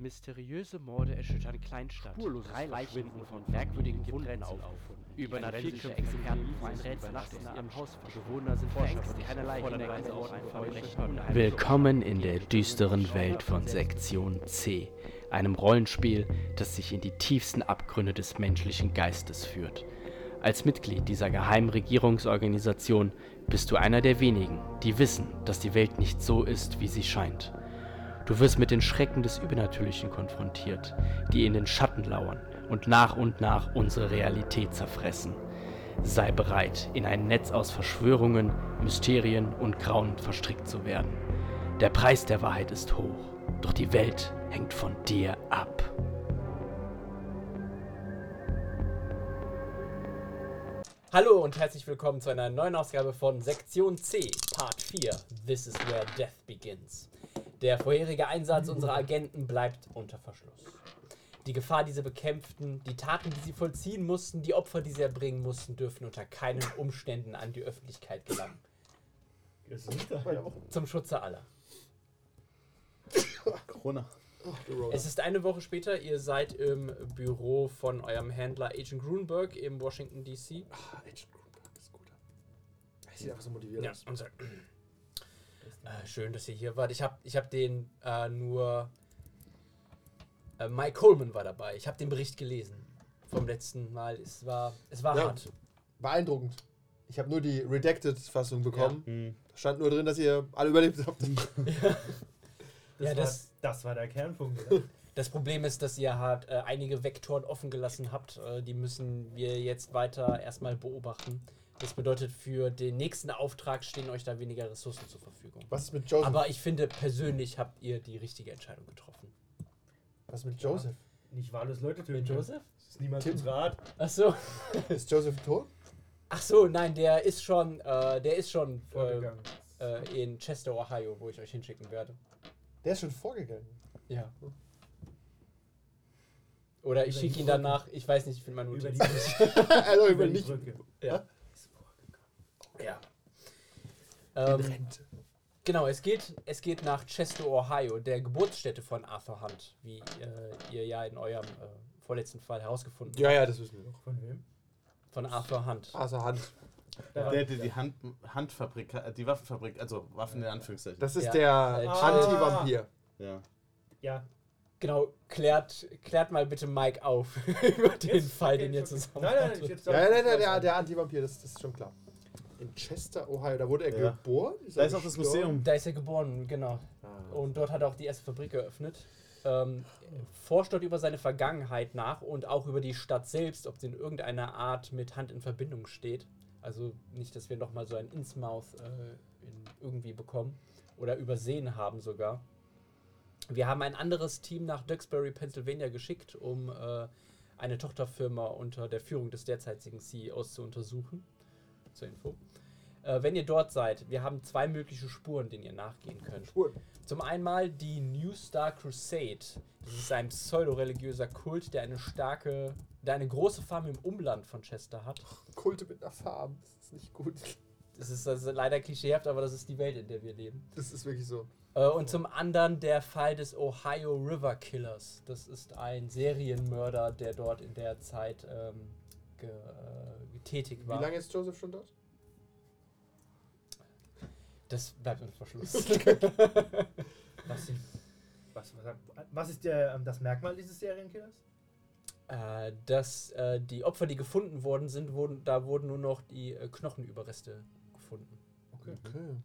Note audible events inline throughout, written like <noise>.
Mysteriöse Morde erschüttern Kleinstadt. Spurloses Drei Leichen von von merkwürdigen Wunden Wunden aufgefunden. aufgefunden. Die Übernatürliche Experten Familie ein ist Rätsel nachts nachts in ihrem Haus Bewohner sind verängstigt, auf auf ein Verbrechen Willkommen in der düsteren Welt von Sektion C, einem Rollenspiel, das sich in die tiefsten Abgründe des menschlichen Geistes führt. Als Mitglied dieser geheimen Regierungsorganisation bist du einer der wenigen, die wissen, dass die Welt nicht so ist, wie sie scheint. Du wirst mit den Schrecken des Übernatürlichen konfrontiert, die in den Schatten lauern und nach und nach unsere Realität zerfressen. Sei bereit, in ein Netz aus Verschwörungen, Mysterien und Grauen verstrickt zu werden. Der Preis der Wahrheit ist hoch, doch die Welt hängt von dir ab. Hallo und herzlich willkommen zu einer neuen Ausgabe von Sektion C, Part 4. This is where death begins. Der vorherige Einsatz unserer Agenten bleibt unter Verschluss. Die Gefahr, die sie bekämpften, die Taten, die sie vollziehen mussten, die Opfer, die sie erbringen mussten, dürfen unter keinen Umständen an die Öffentlichkeit gelangen. Zum Schutze aller. <laughs> Corona. Es ist eine Woche später, ihr seid im Büro von eurem Händler Agent Grunberg im Washington DC. Ah, Agent Grunberg ist gut. Er sieht einfach so motiviert Ja, aus. und sagt, äh, schön, dass ihr hier wart. Ich habe ich hab den äh, nur. Äh, Mike Coleman war dabei. Ich habe den Bericht gelesen vom letzten Mal. Es war, es war Ja. hart. Beeindruckend. Ich habe nur die Redacted-Fassung bekommen. Hm. Da stand nur drin, dass ihr alle überlebt habt. <laughs> Das, Ja, war, das- das war der Kernpunkt. <laughs> Das Problem ist, dass ihr halt äh, einige Vektoren offen gelassen habt. Äh, die müssen wir jetzt weiter erstmal beobachten. Das bedeutet, für den nächsten Auftrag stehen euch da weniger Ressourcen zur Verfügung. Was ist mit Joseph? Aber ich finde, persönlich habt ihr die richtige Entscheidung getroffen. Was ist mit Joseph? Nicht wahllos Leute töten. Mit Joseph? Das ist niemand Tim. Rad. Ach so. <laughs> Ist Joseph tot? Ach so, nein, der ist schon, äh, der ist schon äh, Vorgegangen. äh, in Chester, Ohio, wo ich euch hinschicken werde. Der ist schon vorgegangen. Ja. Oder ich Über schicke die ihn Brücke. danach. Ich weiß nicht, ich finde meine Über die, Notiz. <laughs> <laughs> also über über die nicht. Brücke. Ja. Ja. In Ähm, Rente. genau, es geht, es geht nach Chester, Ohio, der Geburtsstätte von Arthur Hunt, wie äh, ihr ja in eurem äh, vorletzten Fall herausgefunden Ja, ja, das wissen wir noch. Von wem? Von Arthur Hunt. Also Hand. Da Der, der die Hand, Handfabrik, äh, die Waffenfabrik, also Waffen in Anführungszeichen. Das ist Ja. der Äh, Anti-Vampir. ja. Ja. Genau, klärt, klärt mal bitte Mike auf <laughs> über den Jetzt- Fall, den ihr zusammen Nein, nein, nein. Jetzt Ja, ja, nein, nein, der, der Anti-Vampir, das, das ist schon klar. In Chester, Ohio, da wurde er Ja. geboren? Da ist auch das? Museum. Da ist er geboren, genau. Ah. Und dort hat er auch die erste Fabrik eröffnet. Ähm, forscht dort über seine Vergangenheit nach und auch über die Stadt selbst, ob sie in irgendeiner Art mit Hand in Verbindung steht. Also nicht, dass wir nochmal so ein Innsmouth äh, in irgendwie bekommen oder übersehen haben sogar. Wir haben ein anderes Team nach Duxbury, Pennsylvania geschickt, um äh, eine Tochterfirma unter der Führung des derzeitigen CEOs zu untersuchen. Zur Info. Äh, wenn ihr dort seid, wir haben zwei mögliche Spuren, denen ihr nachgehen könnt. Spuren. Zum einmal die New Star Crusade. Das ist ein pseudo-religiöser Kult, der eine starke, der eine große Farm im Umland von Chester hat. Kulte mit einer Farm. Das ist nicht gut. Das ist also leider klischeehaft, aber das ist die Welt, in der wir leben. Das ist wirklich so. Äh, und zum anderen der Fall des Ohio River Killers. Das ist ein Serienmörder, der dort in der Zeit ähm, ge, äh, getätigt Wie war. lange ist Joseph schon dort? Das bleibt unter Verschluss. <laughs> Was, sind, was, was, was ist der, ähm, das Merkmal dieses Serienkillers? äh, dass äh, die Opfer, die gefunden worden sind, wurden, da wurden nur noch die äh, Knochenüberreste gefunden. Okay. Okay.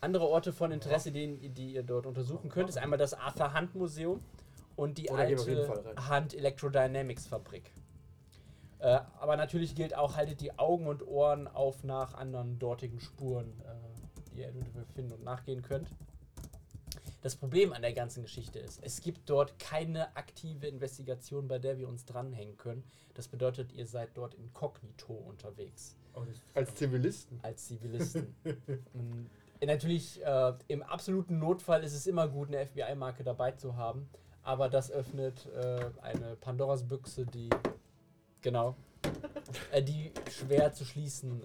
Andere Orte von Interesse, die, die ihr dort untersuchen könnt, ist einmal das Arthur Hunt Museum und die jeden alte. Hunt Electrodynamics Fabrik. Äh, aber natürlich gilt auch, haltet die Augen und Ohren auf nach anderen dortigen Spuren, äh, die ihr eventuell finden und nachgehen könnt. Das Problem an der ganzen Geschichte ist, es gibt dort keine aktive Investigation, bei der wir uns dranhängen können. Das bedeutet, ihr seid dort inkognito unterwegs Oh, Als Zivilisten. als Zivilisten. <laughs> Und natürlich, äh, im absoluten Notfall ist es immer gut, eine FBI-Marke dabei zu haben. Aber das öffnet äh, eine Pandoras Büchse, die genau, <laughs> äh, die schwer zu schließen äh,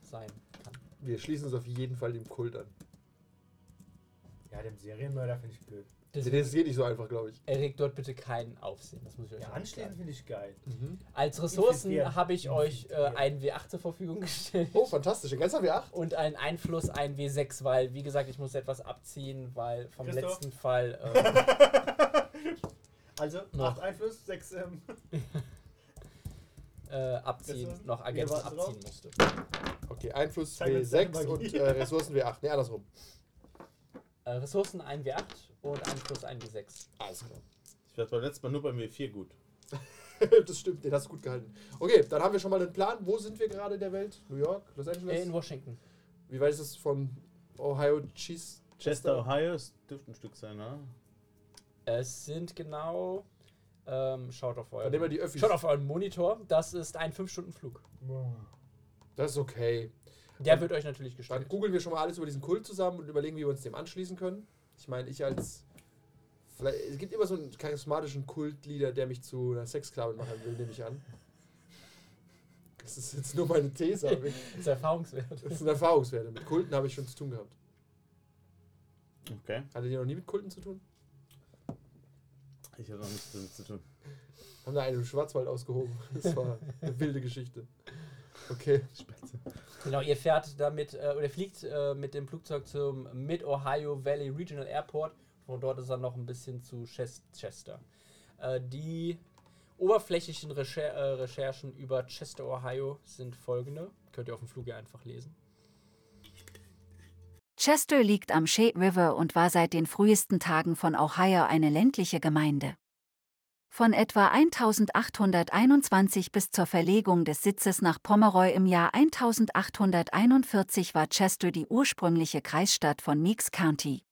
sein kann. Wir schließen uns auf jeden Fall dem Kult an. Ja, dem Serienmörder finde ich blöd. Das geht nicht so einfach, glaube ich. Erregt dort bitte keinen Aufsehen. Das muss ich euch Ja, anschließend finde ich geil. Als Ressourcen habe ich euch äh, einen W8 zur Verfügung gestellt. Oh, fantastisch. Ein ganzer W8. Und einen Einfluss, ein W6, weil, wie gesagt, ich muss etwas abziehen, weil vom Christoph? letzten Fall. <laughs> Äh, Also, Noch. 8 Einfluss, 6 ähm, <laughs> äh, abziehen, Ressourcen? noch Agenten war's drauf? abziehen musste. Okay, Einfluss deine W6 und äh, Ressourcen W8. Ne, andersrum. Äh, Ressourcen ein W8 und Einfluss ein W6. Alles klar. Ich war beim letzten Mal nur beim W4 gut. <laughs> das stimmt, den hast du gut gehalten. Okay, dann haben wir schon mal einen Plan. Wo sind wir gerade in der Welt? New York? Los Angeles? Äh, in Washington. Wie weit ist es von Ohio Cheese? Chester, Ohio, es dürfte ein Stück sein, ne? Es sind genau. Ähm, schaut auf Dann euren. die Öffis. Schaut auf euren Monitor. Das ist ein 5-Stunden-Flug. Das ist okay. Der wird euch natürlich Dann gestellt. googeln wir schon mal alles über diesen Kult zusammen und überlegen, wie wir uns dem anschließen können. Ich meine, ich als. Vielleicht, es gibt immer so einen charismatischen Kultleader, der mich zu einer Sexsklavin machen will, nehme ich an. Das ist jetzt nur meine These, aber ich- Das ist erfahrungswert. das sind Erfahrungswerte. Mit Kulten habe ich schon zu tun gehabt. Okay. Hattet ihr noch nie mit Kulten zu tun? Ich habe noch nichts damit zu tun. Haben da einen im Schwarzwald ausgehoben. Das war eine wilde Geschichte. Okay. Genau, ihr fährt damit, äh, oder fliegt äh, mit dem Flugzeug zum Mid-Ohio Valley Regional Airport. Von dort ist er noch ein bisschen zu Ches- Chester. Äh, die oberflächlichen Recher äh, Recherchen über Chester, Ohio sind folgende. Könnt ihr auf dem Flug ja einfach lesen. Chester liegt am Shade River und war seit den frühesten Tagen von Ohio eine ländliche Gemeinde. Von etwa 1821 bis zur Verlegung des Sitzes nach Pomeroy im Jahr 1841 war Chester die ursprüngliche Kreisstadt von Meeks County.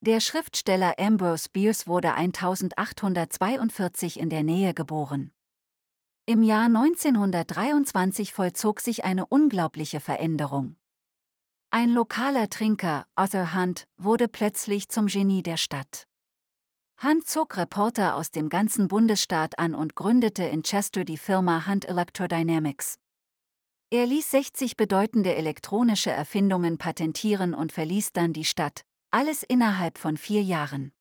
Der Schriftsteller Ambrose Bierce wurde 1842 in der Nähe geboren. Im Jahr 1923 vollzog sich eine unglaubliche Veränderung. Ein lokaler Trinker, Arthur Hunt, wurde plötzlich zum Genie der Stadt. Hunt zog Reporter aus dem ganzen Bundesstaat an und gründete in Chester die Firma Hunt Electrodynamics. Er ließ 60 bedeutende elektronische Erfindungen patentieren und verließ dann die Stadt, alles innerhalb von vier Jahren.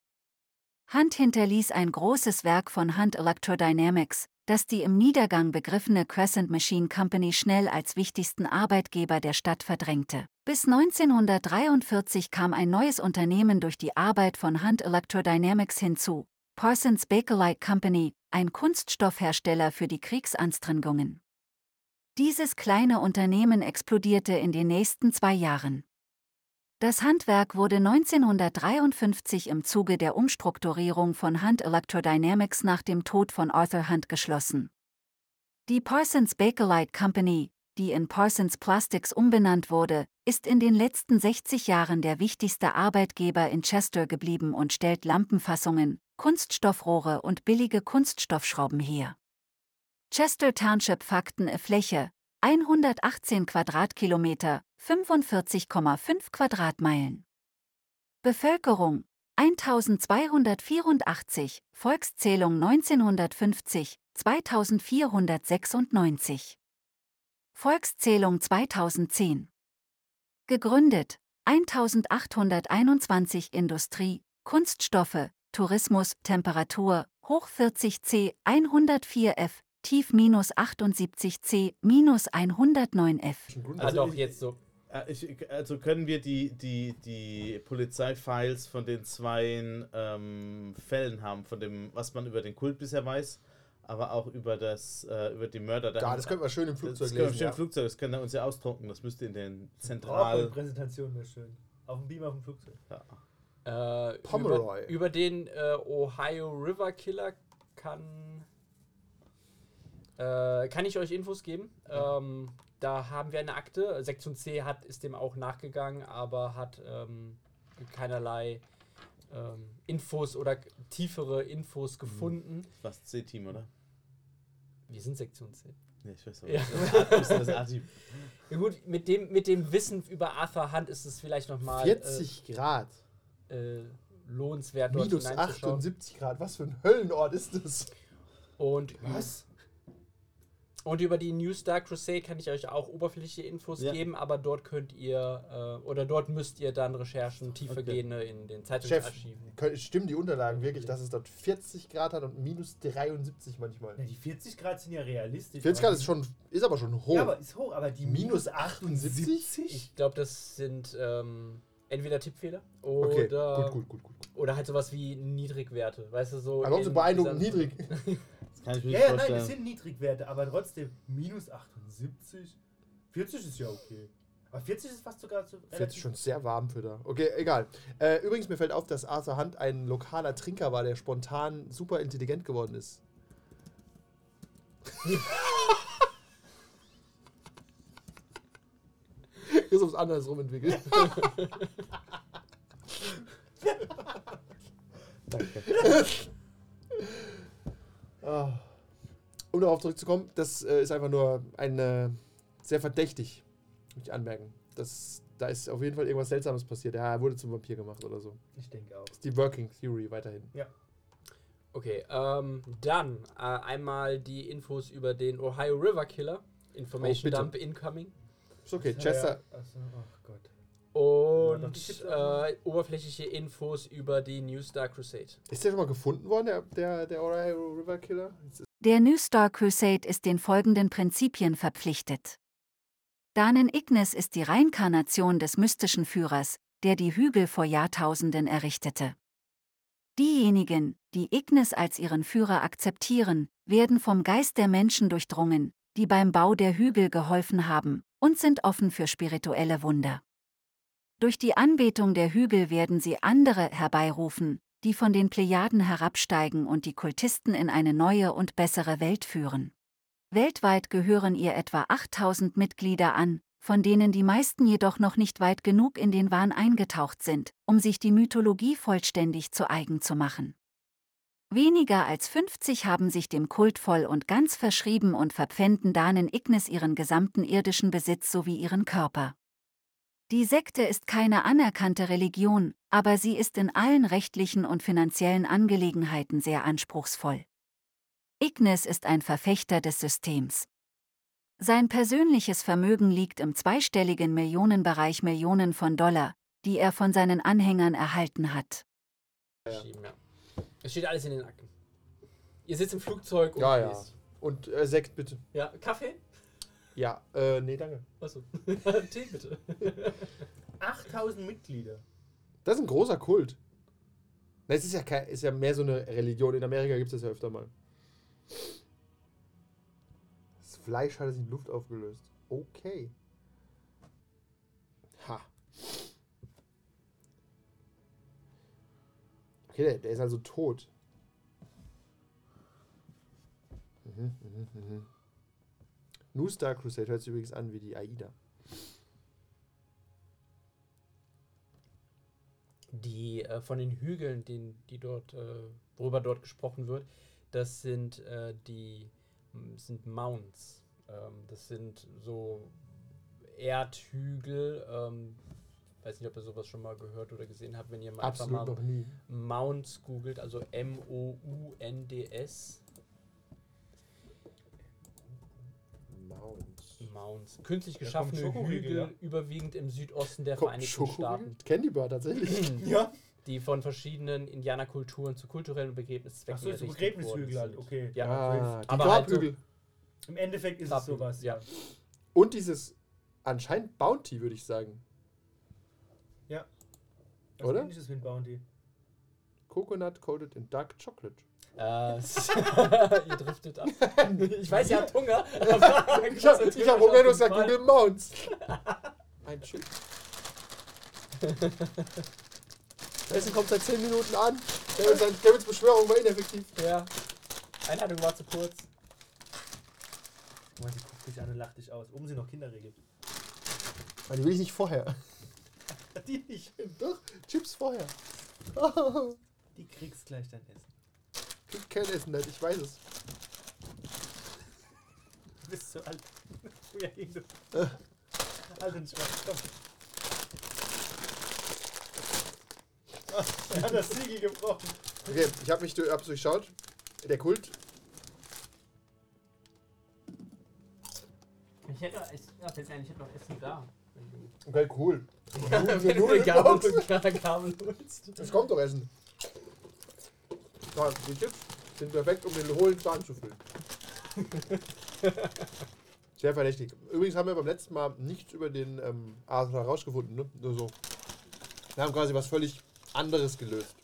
Hunt hinterließ ein großes Werk von Hunt Electrodynamics, das die im Niedergang begriffene Crescent Machine Company schnell als wichtigsten Arbeitgeber der Stadt verdrängte. Bis 1943 kam ein neues Unternehmen durch die Arbeit von Hunt Electrodynamics hinzu, Parsons Bakelite Company, ein Kunststoffhersteller für die Kriegsanstrengungen. Dieses kleine Unternehmen explodierte in den nächsten zwei Jahren. Das Handwerk wurde 1953 im Zuge der Umstrukturierung von Hunt Electrodynamics nach dem Tod von Arthur Hunt geschlossen. Die Parsons Bakelite Company, die in Parsons Plastics umbenannt wurde, ist in den letzten 60 Jahren der wichtigste Arbeitgeber in Chester geblieben und stellt Lampenfassungen, Kunststoffrohre und billige Kunststoffschrauben her. Chester Township Fakten Fläche 118 Quadratkilometer, 45,5 Quadratmeilen. Bevölkerung 1284, Volkszählung 1950, 2496. Volkszählung 2010. Gegründet 1821 Industrie, Kunststoffe, Tourismus, Temperatur, hoch 40 C, 104 F, tief minus 78 C, minus 109 F. Also ich- jetzt so. Äh, Ich, also können wir die, die, die Polizeifiles von den zwei ähm, Fällen haben, von dem, was man über den Kult bisher weiß, aber auch über das, äh, über die Mörder. Ja, das können wir schön im das Flugzeug können wir lesen. schön Ja. im Flugzeug, das können wir uns ja ausdrucken, das müsste in den Zentral. Zentral... Präsentation wäre schön. Auf dem Beam auf dem Flugzeug. Ja. Äh, Pomeroy. Über, über den äh, Ohio River Killer kann. Äh, kann ich euch Infos geben? Ähm, da haben wir eine Akte. Sektion C hat, ist dem auch nachgegangen, aber hat ähm, keinerlei ähm, Infos oder tiefere Infos gefunden. Was C-Team, oder? Wir sind Sektion C. Nee, ich weiß Ja. nicht. Das ist das A-Team. Ja gut, mit dem, mit dem Wissen über Arthur Hunt ist es vielleicht nochmal 40 Grad. äh, äh, lohnenswert, dort Minus hineinzuschauen. 78 Grad. Was für ein Höllenort ist das? Und Was? Und über die New Star Crusade kann ich euch auch oberflächliche Infos Ja. geben, aber dort könnt ihr äh, oder dort müsst ihr dann Recherchen tiefergehende in den Zeitungsarchiven. Kön- Stimmen die Unterlagen wirklich, dass es dort 40 Grad hat und minus 73 manchmal? Na, die 40 Grad sind ja realistisch. 40 aber Grad ist schon, ist aber schon hoch. Ja, aber ist hoch, aber die Minus minus 78? Ich glaube, das sind ähm, entweder Tippfehler oder, okay, gut, gut, gut, gut. oder halt sowas wie Niedrigwerte. Weißt du, so. Ansonsten in beeindruckend niedrig. <laughs> Das kann ich mir Ja, nicht ja, nein, vorstellen. das sind Niedrigwerte, aber trotzdem minus 78. 40 ist ja okay. Aber 40 ist fast sogar zu. 40 schon sehr warm für da. Okay, egal. Äh, übrigens, mir fällt auf, dass Arthur Hunt ein lokaler Trinker war, der spontan super intelligent geworden ist. <laughs> ist ums andersrum entwickelt. <laughs> <laughs> Ah. Um darauf zurückzukommen, das äh, ist einfach nur ein äh, sehr verdächtig, muss ich anmerken. Das, da ist auf jeden Fall irgendwas Seltsames passiert. Ja, er wurde zum Vampir gemacht oder so. Ich denke auch. Das ist die Working Theory weiterhin. Okay, ähm, dann äh, einmal die Infos über den Ohio River Killer. Information Oh. Dump incoming. Ist okay, Chester. Ja, achso, ach Gott. Und äh, oberflächliche Infos über die New Star Crusade. Ist der schon mal gefunden worden, der, der, der Ohio River Killer? Der New Star Crusade ist den folgenden Prinzipien verpflichtet. Danen Ignis ist die Reinkarnation des mystischen Führers, der die Hügel vor Jahrtausenden errichtete. Diejenigen, die Ignis als ihren Führer akzeptieren, werden vom Geist der Menschen durchdrungen, die beim Bau der Hügel geholfen haben, und sind offen für spirituelle Wunder. Durch die Anbetung der Hügel werden sie andere herbeirufen, die von den Plejaden herabsteigen und die Kultisten in eine neue und bessere Welt führen. Weltweit gehören ihr etwa 8000 Mitglieder an, von denen die meisten jedoch noch nicht weit genug in den Wahn eingetaucht sind, um sich die Mythologie vollständig zu eigen zu machen. Weniger als 50 haben sich dem Kult voll und ganz verschrieben und verpfänden Danen Ignis ihren gesamten irdischen Besitz sowie ihren Körper. Die Sekte ist keine anerkannte Religion, aber sie ist in allen rechtlichen und finanziellen Angelegenheiten sehr anspruchsvoll. Ignis ist ein Verfechter des Systems. Sein persönliches Vermögen liegt im zweistelligen Millionenbereich Millionen von Dollar, die er von seinen Anhängern erhalten hat. Ja. Es steht alles in den Akten. Ihr sitzt im Flugzeug und Ja, ja. Und äh, Sekt bitte. Ja, Kaffee? Ja, äh, nee, danke. Achso. <laughs> Tee bitte. 8000 Mitglieder. Das ist ein großer Kult. Na, es ist ja, kein, ist ja mehr so eine Religion. In Amerika gibt es das ja öfter mal. Das Fleisch hat sich in Luft aufgelöst. Okay. Ha. Okay, der, der ist also tot. Mhm, mhm, mhm. New Star Crusade hört sich übrigens an wie die AIDA. Die äh, von den Hügeln, den, die dort, äh, worüber dort gesprochen wird, das sind äh, die sind Mounts. Ähm, das sind so Erdhügel. Ähm, weiß nicht, ob ihr sowas schon mal gehört oder gesehen habt, wenn ihr mal einfach mal. Mounts googelt, also M-O-U-N-D-S. Mounts. Mounts. Künstlich geschaffene Hügel, ja. überwiegend im Südosten der Kommt Vereinigten? Staaten. Candy Bar tatsächlich. <laughs> Ja. die von verschiedenen Indianerkulturen zu kulturellen Begräbniszwecken Achso, so errichtet Begräbnishügel halt, okay. Ja, ah, die Aber halt so-. Im Endeffekt ist es sowas, ja. ja. Und dieses anscheinend Bounty, würde ich sagen. Das Oder? Ähnliches wie ein Bounty. Coconut coated in dark chocolate. Äh, <laughs> ihr driftet ab. <laughs> Ich weiß, ihr habt Hunger. <laughs> Ich habe hab Hunger, du Fall. Google Mounts. Ein Chip. Essen kommt seit 10 Minuten an. Kevins Beschwörung war ineffektiv. Ja. Einladung war zu kurz. Guck mal, sie guckt dich an und lacht dich aus. Oben sind noch Kinderregel. Weil die will ich nicht vorher. Die nicht. Doch, Chips vorher. Die kriegst gleich dein Essen. Ich kein Essen nicht, ich weiß es. Du <laughs> bist so alt. Ja, du. Alt <laughs> und schwach. Komm. Ah, <laughs> er hat das Siegel gebrochen. Okay, ich habe mich hab's durchschaut. Der Kult. Ich hätte, ich, hätte noch Essen da. Okay, cool. wenn du eine Gabel. Gabel holst. Es kommt doch Essen. Ja, die Chips sind perfekt, um den hohlen Zahn zu füllen. <laughs> Sehr verdächtig. Übrigens haben wir beim letzten Mal nichts über den ähm, Arthur herausgefunden. Ne? Nur so. Wir haben quasi was völlig anderes gelöst.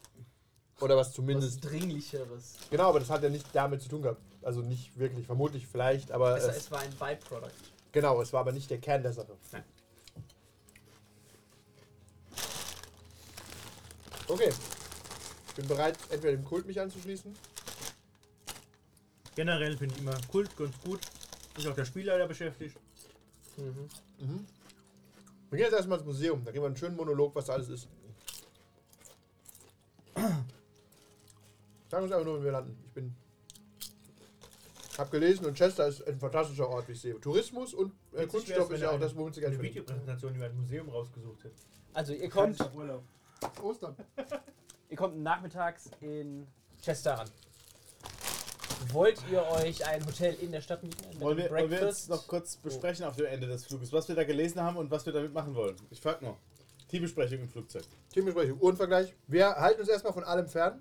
Oder was Was zumindest. Dringlicheres. Genau, aber das hat ja nicht damit zu tun gehabt. Also nicht wirklich, vermutlich vielleicht, aber Es, es, es war ein Byproduct. genau, es war aber nicht der Kern der Sache. Nein. Okay. Ich bin bereit, entweder dem Kult mich anzuschließen. Generell finde ich immer Kult ganz gut. Ist auch der Spielleiter beschäftigt. Mhm. Mhm. Wir gehen jetzt erstmal ins Museum. Da gehen wir einen schönen Monolog, was da alles ist. Sag uns einfach nur, wenn wir landen. Ich bin. Hab gelesen und Chester ist ein fantastischer Ort, wie ich sehe. Tourismus und äh, Kunststoff ist ja auch das, womit sie Geld Eine. Videopräsentation über ein Museum rausgesucht hätte. Also ihr kommt. Ostern. <laughs> ihr kommt nachmittags in Chester an. Wollt ihr euch ein Hotel in der Stadt mieten? Ein Wollen wir, wollen wir Breakfast? jetzt noch kurz besprechen auf dem Ende des Fluges, was wir da gelesen haben und was wir damit machen wollen? Ich frag nur. Teambesprechung im Flugzeug. Teambesprechung, Uhrenvergleich. Wir halten uns erstmal von allem fern.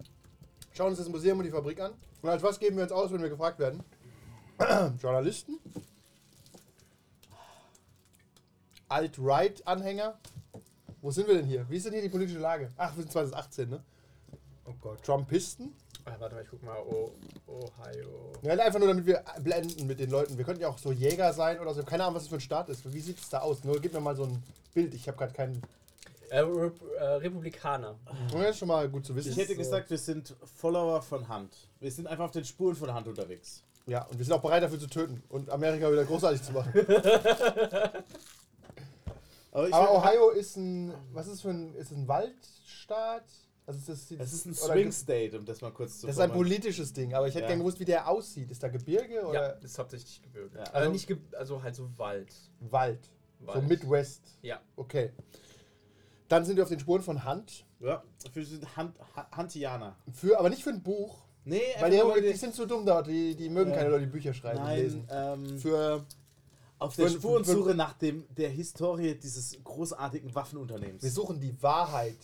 Schauen uns das Museum und die Fabrik an. Und als was geben wir uns aus, wenn wir gefragt werden? <clears throat> Journalisten? Alt-Right-Anhänger? Wo sind wir denn hier? Wie ist denn hier die politische Lage? Ach, wir sind 2018, ne? Oh Gott. Trumpisten? Ah, warte mal, ich guck mal. Oh, Ohio. Ja, einfach nur, damit wir blenden mit den Leuten. Wir könnten ja auch so Jäger sein oder so. Keine Ahnung, was das für ein Staat ist. Wie sieht es da aus? Nur gib mir mal so ein Bild. Ich habe gerade keinen. Äh, Rep äh, Republikaner. Das ist schon mal gut zu wissen. Ich hätte so. gesagt, wir sind Follower von Hand. Wir sind einfach auf den Spuren von Hand unterwegs. Ja, und wir sind auch bereit dafür zu töten und Amerika wieder großartig zu machen. <laughs> Aber Aber Ohio ist ein. Was ist für ein. Ist es ein Waldstaat? Also ist das, Es ist ein Swing State, um das mal kurz zu Das ist ein politisches Ding, aber ich hätte Ja. gerne gewusst, wie der aussieht. Ist da Gebirge Ja, oder das ist hauptsächlich Gebirge. Ja. Also nicht, ge also halt so Wald. Wald? So Wald. Midwest. Ja. Okay. Dann sind wir auf den Spuren von Hand. Ja, Hand, Ha- Hantianer. Für, aber nicht für ein Buch. Nee, Weil die, die die- sind zu dumm dort. Die, die mögen Ja. keine Leute, die Bücher schreiben und Nein, lesen. ähm, Für, auf der für- Spurensuche nach dem, der Historie dieses großartigen Waffenunternehmens. wir suchen die Wahrheit.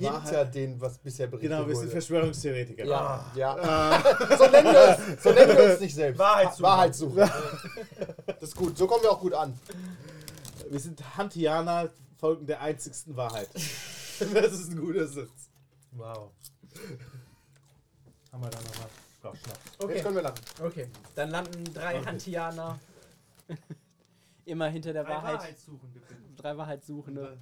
Die Wahrheit. dem, was bisher berichtet Genau, wir sind wurde. Verschwörungstheoretiker. Ja. Ja. <laughs> so, nennen wir uns, so nennen wir uns nicht selbst. Wahrheitssuche. Wahrheitssuche. Das ist gut. So kommen wir auch gut an. Wir sind Hantianer, folgen der einzigsten Wahrheit. <laughs> das ist ein guter Sitz. Wow. Haben wir da nochmal. Schnaps. Okay. Jetzt können wir lachen. Okay, dann landen drei Okay. Hantianer <laughs> immer hinter der Wahrheit. Wahrheitssuchende bitte. Drei Wahrheitssuchende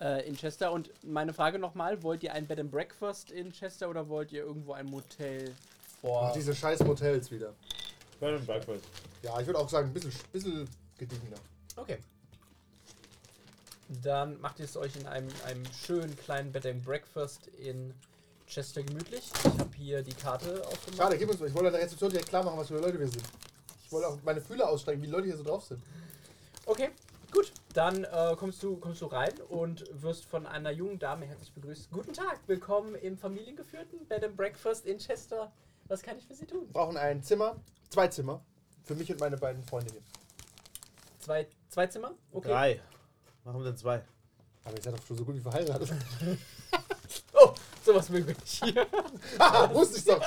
äh, in Chester. Und meine Frage nochmal: Wollt ihr ein Bed and Breakfast in Chester oder wollt ihr irgendwo ein Motel vor? Und diese scheiß Motels wieder. Bed and Breakfast. Ja, ich würde auch sagen, ein bisschen, bisschen gediegener. Okay. Dann macht ihr es euch in einem, einem schönen kleinen Bed and Breakfast in Chester gemütlich. Ich habe hier die Karte aufgemacht. Schade, gib uns mal. Ich wollte an der Rezeption direkt klar machen, was für Leute wir sind. Ich wollte auch meine Fühler ausstrecken, wie die Leute hier so drauf sind. Okay, gut. Dann äh, kommst, du, kommst du rein und wirst von einer jungen Dame herzlich begrüßt. Guten Tag, willkommen im familiengeführten Bed and Breakfast in Chester. Was kann ich für Sie tun? Wir brauchen ein Zimmer, zwei Zimmer, für mich und meine beiden Freundinnen. Zwei, zwei Zimmer? Okay. Drei. Warum denn zwei? Aber ihr seid doch schon so gut wie verheiratet. <laughs> Oh, sowas mögen wir nicht hier. <laughs> Haha, wusste ich doch.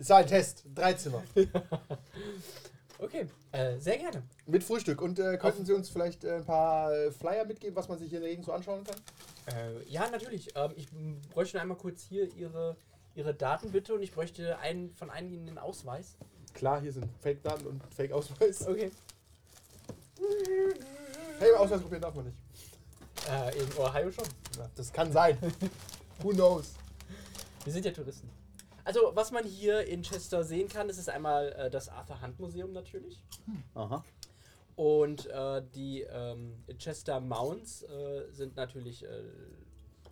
Es war ein Test. Drei Zimmer. <laughs> Okay, äh, sehr gerne. Mit Frühstück. Und äh, könnten Sie uns vielleicht äh, ein paar äh, Flyer mitgeben, was man sich hier in der Gegend so anschauen kann? Äh, ja, natürlich. Ähm, ich bräuchte einmal kurz hier Ihre, Ihre Daten bitte und ich bräuchte einen von einigen den Ausweis. Klar, hier sind Fake-Daten und Fake-Ausweis. Okay. Hey, Ausweis probieren darf man nicht. Äh, in Ohio schon. Ja, das kann sein. <laughs> Who knows? Wir sind ja Touristen. Also, was man hier in Chester sehen kann, das ist einmal äh, das Arthur Hunt Museum natürlich. Aha. Und äh, die ähm, Chester Mounds äh, sind natürlich äh,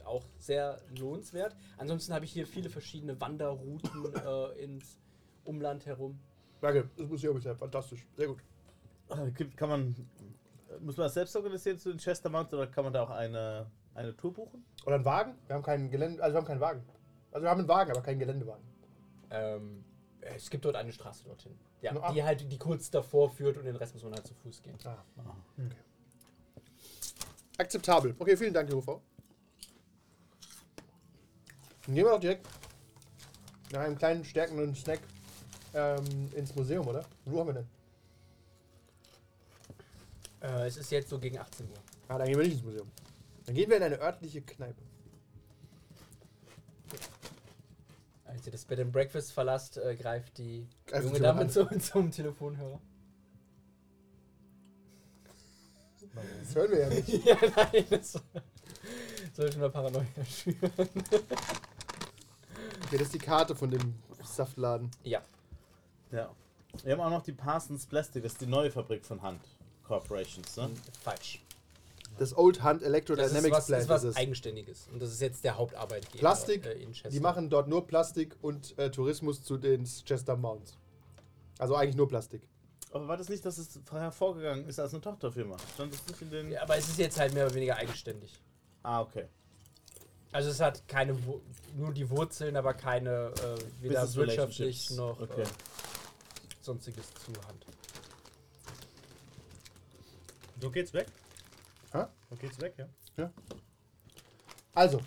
auch sehr lohnenswert. Ansonsten habe ich hier viele verschiedene Wanderrouten <laughs> äh, ins Umland herum. Danke, das Museum ist ja fantastisch. Sehr gut. Gibt, kann man. Muss man das selbst organisieren zu den Chester Mounts oder kann man da auch eine, eine Tour buchen? Oder ein Wagen? Wir haben keinen Gelände, also wir haben keinen Wagen. Also wir haben einen Wagen, aber keinen Geländewagen. Ähm, Es gibt dort eine Straße dorthin. Ja, ab- die halt, die kurz davor führt und den Rest muss man halt zu Fuß gehen. Ah. Akzeptabel. Okay, vielen Dank, UV. Dann gehen wir doch direkt nach einem kleinen, stärkenden Snack ähm, ins Museum, oder? Wo haben wir denn? Äh, es ist jetzt so gegen 18 Uhr. Ah, dann gehen wir nicht ins Museum. Dann gehen wir in eine örtliche Kneipe. Als ihr das Bed and Breakfast verlasst, äh, greift die Greift junge Dame zum, <laughs> zum Telefonhörer. Das hören wir ja nicht. <laughs> ja, nein, das <laughs> soll schon mal Paranoia schüren. Okay, das ist die Karte von dem Saftladen. Ja. Ja. Wir haben auch noch die Parsons Plastic, das ist die neue Fabrik von Hand Corporations. Ne? Falsch. Das Old Hunt Das ist Electrodynamics was, Plant ist was ist es. Eigenständiges. Und das ist jetzt der Hauptarbeitgeber. Plastik, äh, in Chester. Die machen dort nur Plastik und äh, Tourismus zu den Chester Mounts. Also eigentlich nur Plastik. Aber war das nicht, dass es hervorgegangen ist als eine Tochterfirma? Stand das nicht in den. Ja, aber es ist jetzt halt mehr oder weniger eigenständig. Ah, okay. Also es hat keine nur die Wurzeln, aber keine äh, weder Business wirtschaftlich noch Okay. äh, sonstiges zu Hand. So geht's weg? Hä? So geht's weg, ja? Also,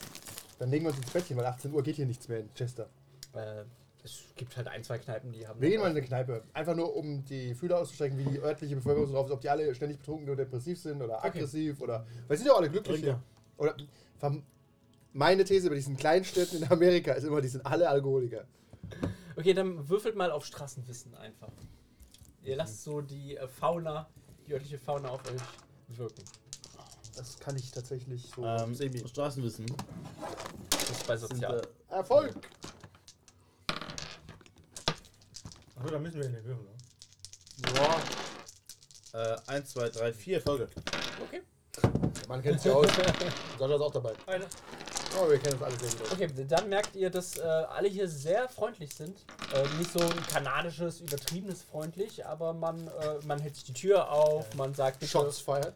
dann legen wir uns ins Bettchen, weil 18 Uhr geht hier nichts mehr in Chester. Äh, es gibt halt ein, zwei Kneipen, die haben. Wir gehen mal in eine Kneipe. Einfach nur, um die Fühler auszustrecken, wie die örtliche Bevölkerung so drauf ist, ob die alle ständig betrunken oder depressiv sind oder aggressiv oder. Weil sie sind ja auch alle glücklich hier. Oder verm- meine These bei diesen kleinen Städten in Amerika ist immer, die sind alle Alkoholiker. Okay, dann würfelt mal auf Straßenwissen einfach. Ihr lasst so die äh, Fauna, die örtliche Fauna auf euch wirken. Das kann ich tatsächlich so Ähm, semi. Straßenwissen. Das ist bei Sind, Sozial. äh, Erfolg! Achso, da müssen wir in den Würfel, ne? Boah, äh, 1, 2, 3, 4 Folge. okay. man kennt sich aus. <laughs> Sascha ist auch dabei. Eine. Oh, wir kennen das alle sehr gut. Okay, dann merkt ihr, dass äh, alle hier sehr freundlich sind. Äh, nicht so ein kanadisches, übertriebenes freundlich, aber man, äh, man hält sich die Tür auf, man sagt bitte, Shots feiert.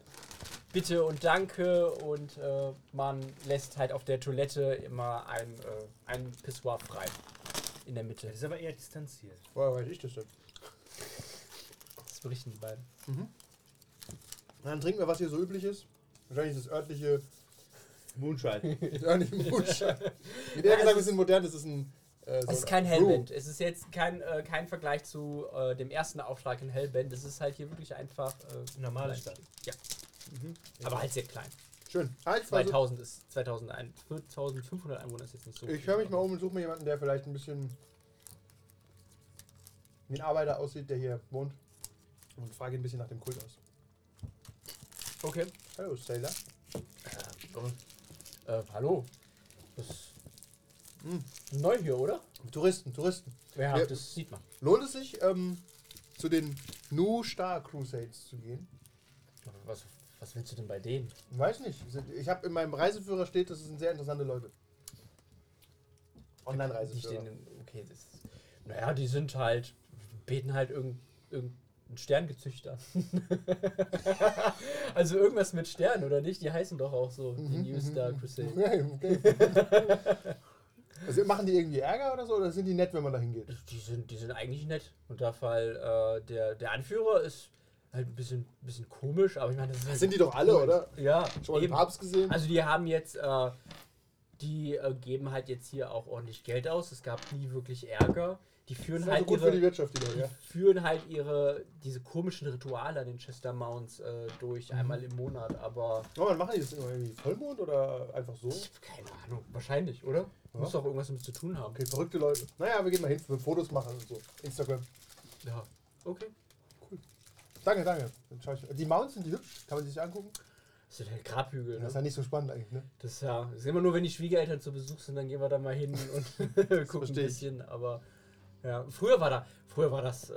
Bitte und danke und äh, man lässt halt auf der Toilette immer ein, äh, ein Pissoir frei. In der Mitte. Das ist aber eher distanziert. Woher weiß ich das denn? Das berichten die beiden. Dann trinken wir, was hier so üblich ist. Wahrscheinlich das örtliche. Moonshine. <laughs> Das örtliche Moonshine. <laughs> Wie der gesagt, es wir sind modern, das ist ein. Äh, so Es ist ein kein Brew. Hellbent. Es ist jetzt kein, äh, kein Vergleich zu äh, dem ersten Aufschlag in Hellbent. Es ist halt hier wirklich einfach. Äh, Normale. Stadt. Ja. Aber halt sehr klein. Schön. Versuch- 2000 ist 2001, 4500 Einwohner ist jetzt nicht so. Ich höre mich mal um und suche mir jemanden, der vielleicht ein bisschen wie ein Arbeiter aussieht, der hier wohnt. Und frage ihn ein bisschen nach dem Kult aus. Okay. Hallo, Sailor. Äh, äh, hallo. Das Hm. neu hier, oder? Touristen, Touristen. Ja, Ja. das sieht man. Lohnt es sich, ähm, zu den New Star Crusades zu gehen? Was, was willst du denn bei denen? Weiß nicht. Ich habe in meinem Reiseführer steht, das sind sehr interessante Leute. Online-Reiseführer. okay, das, naja, die sind halt, beten halt irgendeinen irgendein Sterngezüchter. <laughs> also irgendwas mit Stern, oder nicht? Die heißen doch auch so, die Mhm, New mhm, Star mhm. Crusade. Okay, okay. <laughs> also machen die irgendwie Ärger oder so? Oder sind die nett, wenn man da hingeht? Die sind, die sind eigentlich nett. Und der Fall, äh, der, der Anführer ist halt ein bisschen, bisschen komisch, aber ich meine, das ist halt Sind die doch alle, oder? Ja, Schon mal den eben. Papst gesehen? Also die haben jetzt, äh, die äh, geben halt jetzt hier auch ordentlich Geld aus. Es gab nie wirklich Ärger. Die führen also halt gut für die ihre, Wirtschaft, die die ja. führen halt ihre diese komischen Rituale an den Chester Mounts äh, durch Mhm. einmal im Monat. Aber Oh, man machen die das immer irgendwie Vollmond oder einfach so? ich hab keine Ahnung, wahrscheinlich, oder? Ja. Muss doch irgendwas damit zu tun haben. Okay, verrückte Leute. Naja, wir gehen mal hin, für Fotos machen und so. Instagram. Ja, okay. Danke, danke. Dann schau ich. Die Mounts sind die hübsch, kann man sich angucken. Das sind halt Grabhügel. Das Ne? ist ja nicht so spannend eigentlich, ne? Das ist ja, das ist immer nur, wenn die Schwiegereltern zu Besuch sind, dann gehen wir da mal hin und <laughs> gucken ein bisschen. Aber ja, früher war da, früher war das, äh,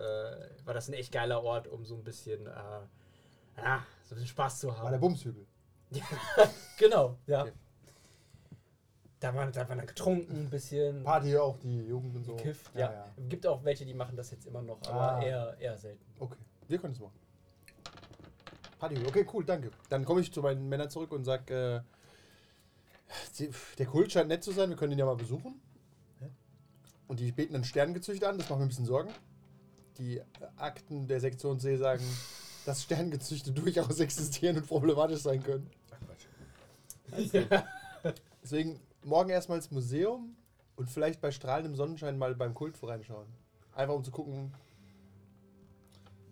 war das ein echt geiler Ort, um so ein bisschen, äh, ja, so ein bisschen Spaß zu War der haben. Bumshügel. <laughs> genau, ja. Okay. Da war, da war dann getrunken ein bisschen. Party auch, die Jugend und so. Gekifft, ja. Gibt auch welche, die machen das jetzt immer noch, aber Ah. eher, eher selten. Okay, wir können es machen. Party, okay, cool, danke. Dann komme ich zu meinen Männern zurück und sag, äh, der Kult scheint nett zu sein, wir können ihn ja mal besuchen. Und die beten ein Sternengezücht an, das macht mir ein bisschen Sorgen. Die Akten der Sektion C sagen, dass Sternengezüchte <laughs> durchaus existieren und problematisch sein können. Ach Quatsch. Deswegen morgen erstmal ins Museum und vielleicht bei strahlendem Sonnenschein mal beim Kult voreinschauen. Einfach um zu gucken.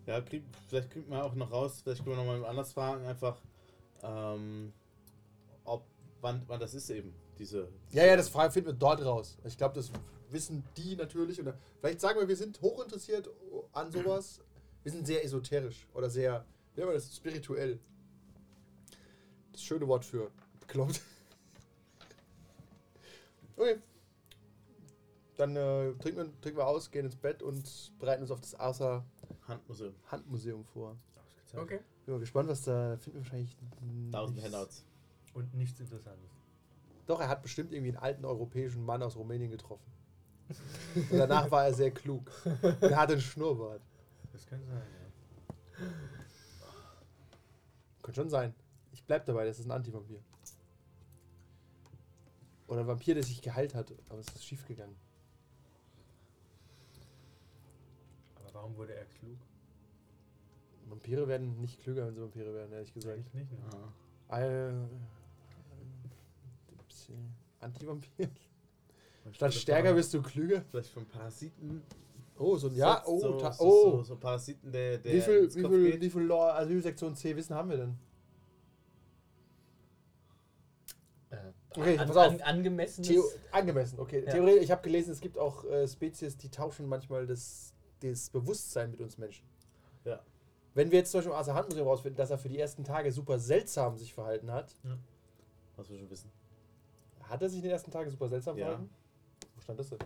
Ja, krieg, vielleicht kriegt man auch noch raus, vielleicht können wir nochmal anders fragen, einfach, ähm, ob, wann, wann das ist eben, diese. Ja, ja, das finden wir dort raus. Ich glaube, das wissen die natürlich. Oder vielleicht sagen wir, wir sind hochinteressiert an sowas. Wir sind sehr esoterisch oder sehr, wie nennt man das, spirituell. Das schöne Wort für bekloppt. <laughs> Okay. Dann äh, trinken, wir, trinken wir aus, gehen ins Bett und bereiten uns auf das Arthur Handmuseum. Handmuseum vor. Ausgezeichnet. Okay. Bin mal gespannt, was da finden wir wahrscheinlich. Tausend. Handouts. Und nichts Interessantes. Doch, er hat bestimmt irgendwie einen alten europäischen Mann aus Rumänien getroffen. Und danach war er sehr klug. Er hatte einen Schnurrbart. Das kann sein, ja. Könnte schon sein. Ich bleib dabei, das ist ein Antivampir. Oder ein Vampir, der sich geheilt hat, aber es ist schief gegangen. Aber warum wurde er klug? Vampire werden nicht klüger, wenn sie Vampire werden, ehrlich gesagt. Eigentlich nicht, ne? Ja. Äh, Antivampir. Statt stärker bist du klüger. Vielleicht von Parasiten. Oh, so ein Ja, oh, so, ta- so, oh. So, so Parasiten, der, der wie viel, ins wie Kopf viel, geht. wie viel Lore, Asylsektion C Wissen haben wir denn? Äh, Okay, an, pass auf. An, angemessenes. Theo angemessen, okay. Ja. Theoretisch, ich habe gelesen, es gibt auch äh, Spezies, die tauschen manchmal das, das Bewusstsein mit uns Menschen. Ja. Wenn wir jetzt zum Beispiel Arthur Handmuseum rausfinden, dass er für die ersten Tage super seltsam sich verhalten hat, Was wir schon wissen. hat er sich in den ersten Tagen super seltsam Ja. verhalten? Wo stand das denn?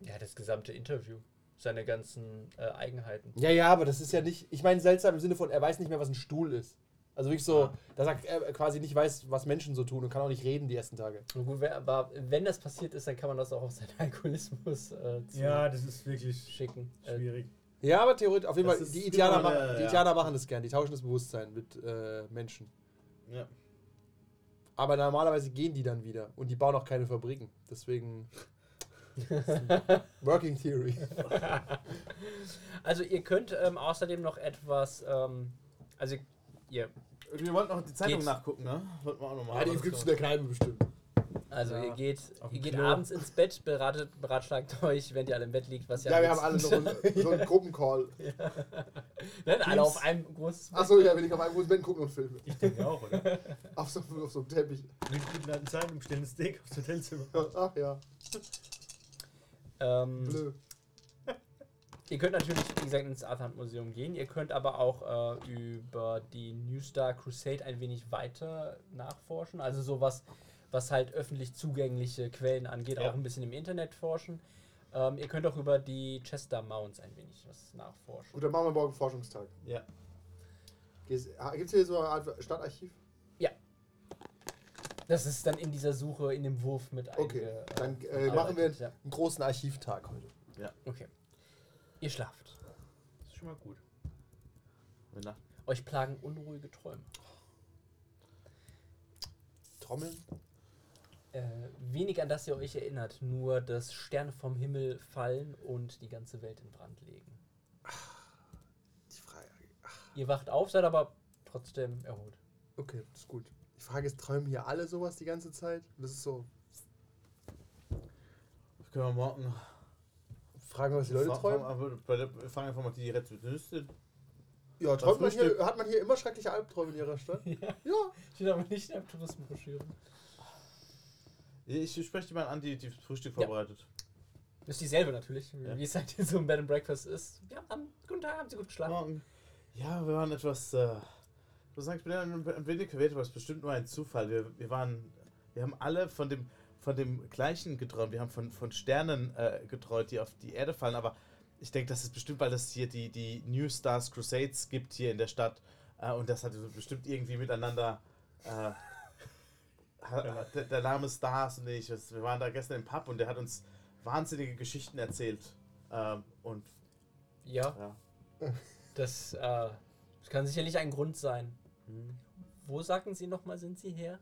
ja, das gesamte Interview. Seine ganzen äh, Eigenheiten. Ja, ja, aber das ist ja nicht. Ich meine, seltsam im Sinne von, er weiß nicht mehr, was ein Stuhl ist. Also wirklich so, dass er äh, quasi nicht weiß, was Menschen so tun und kann auch nicht reden die ersten Tage. Gut, aber wenn das passiert ist, dann kann man das auch auf seinen <laughs> Alkoholismus äh, Ja, das ist wirklich schicken. Äh, schwierig. Ja, aber theoretisch, auf jeden Das Fall, die Indianer, immer machen, eine- die ja. Indianer machen das gern, die tauschen das Bewusstsein mit äh, Menschen. Ja. Aber normalerweise gehen die dann wieder und die bauen auch keine Fabriken. Deswegen. <laughs> Working Theory. also ihr könnt ähm, außerdem noch etwas, ähm, also ihr, Wir wollten noch die Zeitung Geht's? nachgucken, ne? Wollten wir auch nochmal. Ja, die gibt's in der Kneipe bestimmt. also Ja, ihr geht, ihr geht Klo. abends ins Bett, beratet, beratschlagt <laughs> euch, wenn ihr alle im Bett liegt, was ja Ja, wir haben alle noch <laughs> so, so einen Gruppencall. <laughs> Nein, alle auf einem großes Bett. Achso, ja, wenn ich auf einem großen Bett gucken und filme. Ich denke auch, oder? Auf so, auf so einem Teppich. Mit guten alten Zeiten und bestellen ein Steak aufs Hotelzimmer. Ach ja, Ähm, blöd. Ihr könnt natürlich, wie gesagt, ins Arthur Museum gehen. Ihr könnt aber auch äh, über die New Star Crusade ein wenig weiter nachforschen. Also sowas, was halt öffentlich zugängliche Quellen angeht, Ja. auch ein bisschen im Internet forschen. Ähm, ihr könnt auch über die Chester Mounts ein wenig was nachforschen. Gut, dann machen wir morgen Forschungstag. Ja. Gibt es hier so eine Art Stadtarchiv? Das ist dann in dieser Suche, in dem Wurf mit Okay, einge- dann äh, machen wir ja. einen großen Archivtag heute. Okay. Ihr schlaft. Das ist schon mal gut. Nach- Euch plagen unruhige Träume. Trommeln? Äh, wenig an das ihr euch erinnert, nur dass Sterne vom Himmel fallen und die ganze Welt in Brand legen. Die Frage. Ihr wacht auf, seid aber trotzdem erholt. Okay, das ist gut. Die Frage ist, träumen hier alle sowas die ganze Zeit? Das ist so. Können wir morgen. Fragen, was die Leute Fra- träumen? fra- aber bei der- Wir fangen einfach mal die Rezeptionistin. Ja, träumt man hier, hat man hier immer schreckliche Albträume in ihrer Stadt? <laughs> Ja. Ja. Steht aber nicht in der Tourismusbroschüre. Ich spreche die mal an, die die Frühstück Ja. vorbereitet. Das ist dieselbe natürlich, Ja. wie es halt in so einem Bed and Breakfast ist. Ja, am guten Tag, haben Sie gut geschlafen? Morgen. Ja, wir waren etwas. Äh, ich muss sagen, ich bin ein, ein wenig verwirrt, aber es ist bestimmt nur ein Zufall. Wir, wir waren. Wir haben alle von dem, von dem gleichen geträumt. Wir haben von, von Sternen äh, geträumt, die auf die Erde fallen. Aber ich denke, das ist bestimmt, weil es hier die, die New Stars Crusades gibt hier in der Stadt. Äh, und das hat bestimmt irgendwie miteinander. Äh, <laughs> der, der Name Stars und ich. Wir waren da gestern im Pub und der hat uns wahnsinnige Geschichten erzählt. Ähm, und Ja, ja. das, äh, das kann sicherlich ein Grund sein. Hm. Wo sagten Sie nochmal, sind Sie her?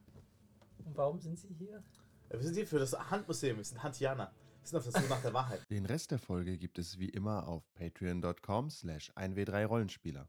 Und warum sind Sie hier? Wir sind hier für das Handmuseum, wir sind Hantianer. Wir sind auf der Suche nach der Wahrheit. Den Rest der Folge gibt es wie immer auf patreon.com slash 1w3rollenspieler.